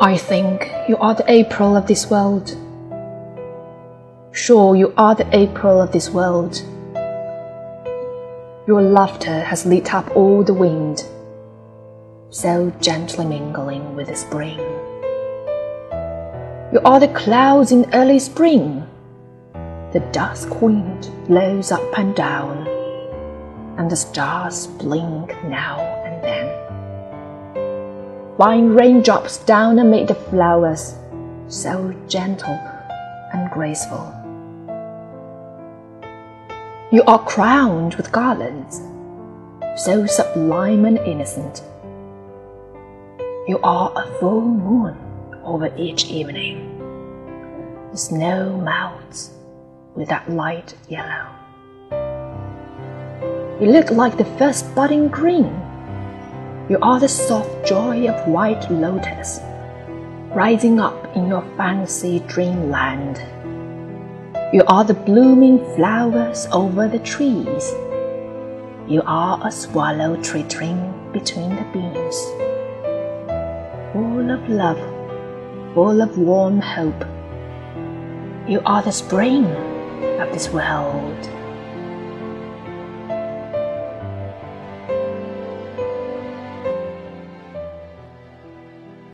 I think you are the April of this world. Sure, you are the April of this world. Your laughter has lit up all the wind, so gently mingling with the spring. You are the clouds in early spring. The dusk wind blows up and down, and the stars blink now fine raindrops down amid the flowers, so gentle and graceful. You are crowned with garlands, so sublime and innocent. You are a full moon over each evening. The snow melts with that light yellow. You look like the first budding green you are the soft joy of white lotus, rising up in your fancy dreamland. You are the blooming flowers over the trees. You are a swallow twittering between the beams. Full of love, full of warm hope. You are the spring of this world.